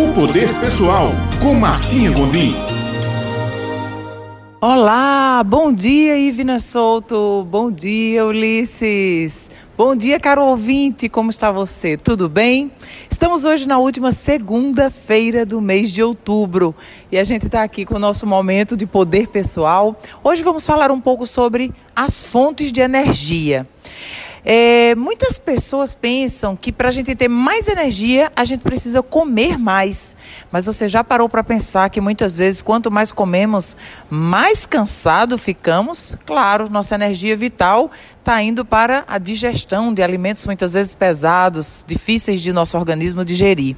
O Poder Pessoal, com Martinha Gondim. Olá, bom dia Ivina Souto, bom dia Ulisses, bom dia caro ouvinte, como está você? Tudo bem? Estamos hoje na última segunda-feira do mês de outubro e a gente está aqui com o nosso momento de poder pessoal. Hoje vamos falar um pouco sobre as fontes de energia. É, muitas pessoas pensam que para a gente ter mais energia, a gente precisa comer mais. Mas você já parou para pensar que muitas vezes, quanto mais comemos, mais cansado ficamos? Claro, nossa energia vital está indo para a digestão de alimentos muitas vezes pesados, difíceis de nosso organismo digerir.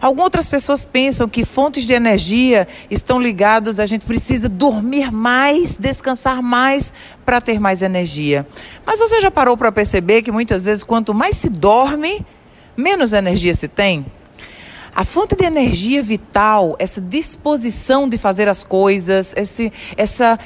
Algumas outras pessoas pensam que fontes de energia estão ligadas a gente precisa dormir mais, descansar mais para ter mais energia. Mas você já parou para perceber que muitas vezes quanto mais se dorme, menos energia se tem? A fonte de energia vital, essa disposição de fazer as coisas, esse, essa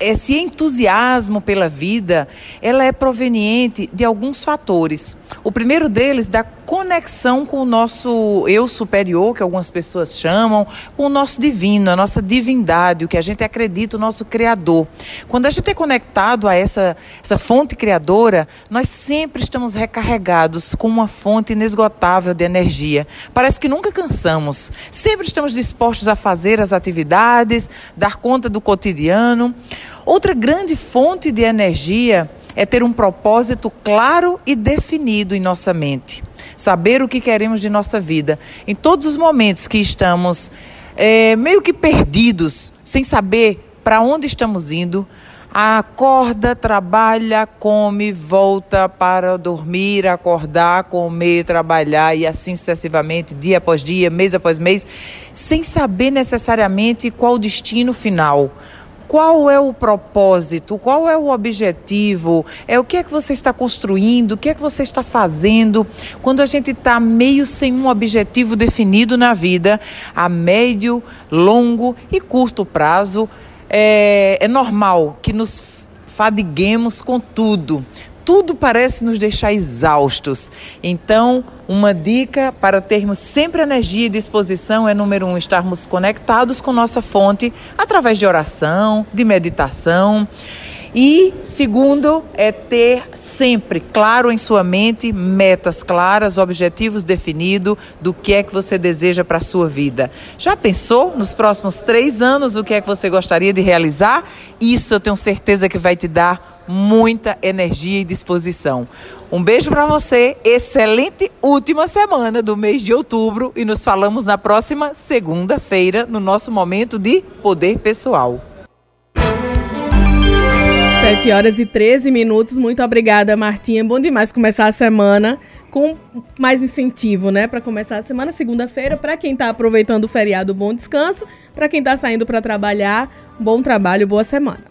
esse entusiasmo pela vida, ela é proveniente de alguns fatores. O primeiro deles da conexão com o nosso eu superior, que algumas pessoas chamam, com o nosso divino, a nossa divindade, o que a gente acredita, o nosso criador. Quando a gente é conectado a essa, essa fonte criadora, nós sempre estamos recarregados com uma fonte inesgotável de energia. Parece que nunca cansamos. Sempre estamos dispostos a fazer as atividades, dar conta do cotidiano. Outra grande fonte de energia é ter um propósito claro e definido em nossa mente. Saber o que queremos de nossa vida. Em todos os momentos que estamos é, meio que perdidos, sem saber para onde estamos indo, acorda, trabalha, come, volta para dormir, acordar, comer, trabalhar e assim sucessivamente, dia após dia, mês após mês, sem saber necessariamente qual o destino final qual é o propósito, qual é o objetivo, é o que é que você está construindo, o que é que você está fazendo. Quando a gente está meio sem um objetivo definido na vida, a médio, longo e curto prazo, é, é normal que nos fadiguemos com tudo tudo parece nos deixar exaustos. Então, uma dica para termos sempre energia e disposição é, número um, estarmos conectados com nossa fonte através de oração, de meditação. E segundo é ter sempre claro em sua mente metas claras, objetivos definidos do que é que você deseja para a sua vida. Já pensou nos próximos três anos o que é que você gostaria de realizar? Isso eu tenho certeza que vai te dar muita energia e disposição. Um beijo para você, excelente última semana do mês de outubro e nos falamos na próxima segunda-feira no nosso momento de poder pessoal. 7 horas e 13 minutos. Muito obrigada, Martinha. Bom demais começar a semana com mais incentivo, né? Para começar a semana, segunda-feira, para quem está aproveitando o feriado, bom descanso. Para quem está saindo para trabalhar, bom trabalho, boa semana.